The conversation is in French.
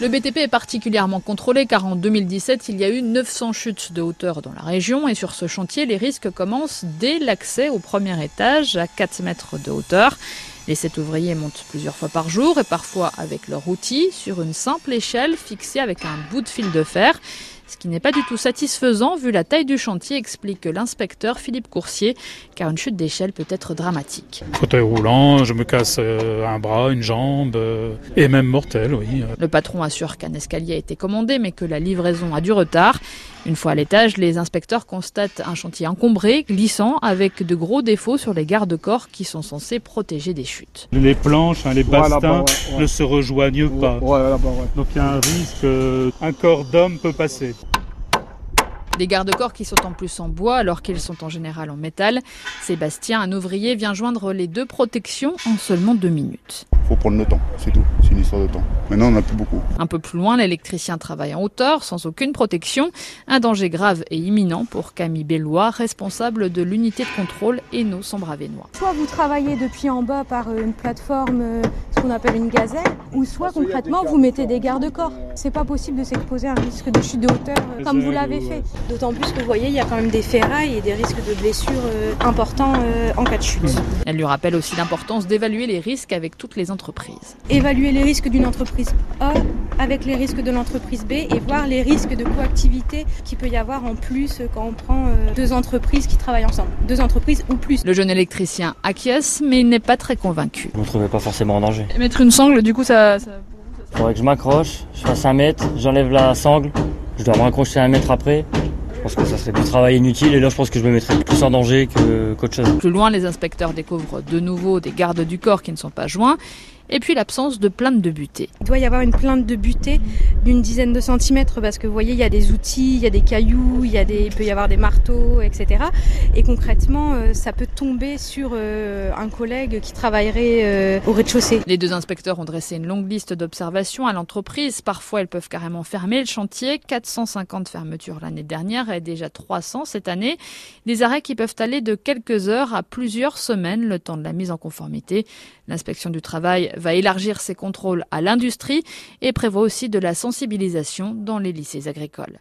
Le BTP est particulièrement contrôlé car en 2017, il y a eu 900 chutes de hauteur dans la région et sur ce chantier, les risques commencent dès l'accès au premier étage à 4 mètres de hauteur. Les sept ouvriers montent plusieurs fois par jour et parfois avec leur outil sur une simple échelle fixée avec un bout de fil de fer ce qui n'est pas du tout satisfaisant vu la taille du chantier, explique l'inspecteur Philippe Coursier, car une chute d'échelle peut être dramatique. Fauteuil roulant, je me casse euh, un bras, une jambe, euh, et même mortel, oui. Le patron assure qu'un escalier a été commandé, mais que la livraison a du retard. Une fois à l'étage, les inspecteurs constatent un chantier encombré, glissant, avec de gros défauts sur les garde-corps qui sont censés protéger des chutes. Les planches, hein, les bastins ne se rejoignent pas. Donc il y a un risque, un corps d'homme peut passer. Des garde-corps qui sont en plus en bois alors qu'ils sont en général en métal. Sébastien, un ouvrier, vient joindre les deux protections en seulement deux minutes. Faut prendre le temps, c'est tout. C'est une histoire de temps. Maintenant, on n'a plus beaucoup. Un peu plus loin, l'électricien travaille en hauteur, sans aucune protection. Un danger grave et imminent pour Camille Bellois, responsable de l'unité de contrôle Eno Sambravenois. Soit vous travaillez depuis en bas par une plateforme, euh, qu'on appelle une gazelle, ou soit concrètement vous mettez des garde-corps. C'est pas possible de s'exposer à un risque de chute de hauteur euh, comme vous l'avez fait. D'autant plus que vous voyez, il y a quand même des ferrailles et des risques de blessures euh, importants euh, en cas de chute. Elle lui rappelle aussi l'importance d'évaluer les risques avec toutes les entreprises. Évaluer les risques d'une entreprise A avec les risques de l'entreprise B et voir les risques de coactivité qu'il peut y avoir en plus quand on prend deux entreprises qui travaillent ensemble, deux entreprises ou plus. Le jeune électricien acquiesce, mais il n'est pas très convaincu. Vous ne trouvez pas forcément en danger. Mettre une sangle, du coup, ça... ça... Faudrait que je m'accroche, je fasse un mètre, j'enlève la sangle, je dois me raccrocher un mètre après. Je pense que ça serait du travail inutile et là je pense que je me mettrais plus en danger qu'autre chose. Plus loin, les inspecteurs découvrent de nouveau des gardes du corps qui ne sont pas joints et puis l'absence de plainte de butée. Il doit y avoir une plainte de butée d'une dizaine de centimètres parce que vous voyez, il y a des outils, il y a des cailloux, il, y a des, il peut y avoir des marteaux, etc. Et concrètement, euh, ça peut tomber sur euh, un collègue qui travaillerait euh, au rez-de-chaussée. Les deux inspecteurs ont dressé une longue liste d'observations à l'entreprise. Parfois, elles peuvent carrément fermer le chantier. 450 fermetures l'année dernière et déjà 300 cette année. Des arrêts qui peuvent aller de quelques heures à plusieurs semaines, le temps de la mise en conformité. L'inspection du travail va élargir ses contrôles à l'industrie et prévoit aussi de la sensibilisation dans les lycées agricoles.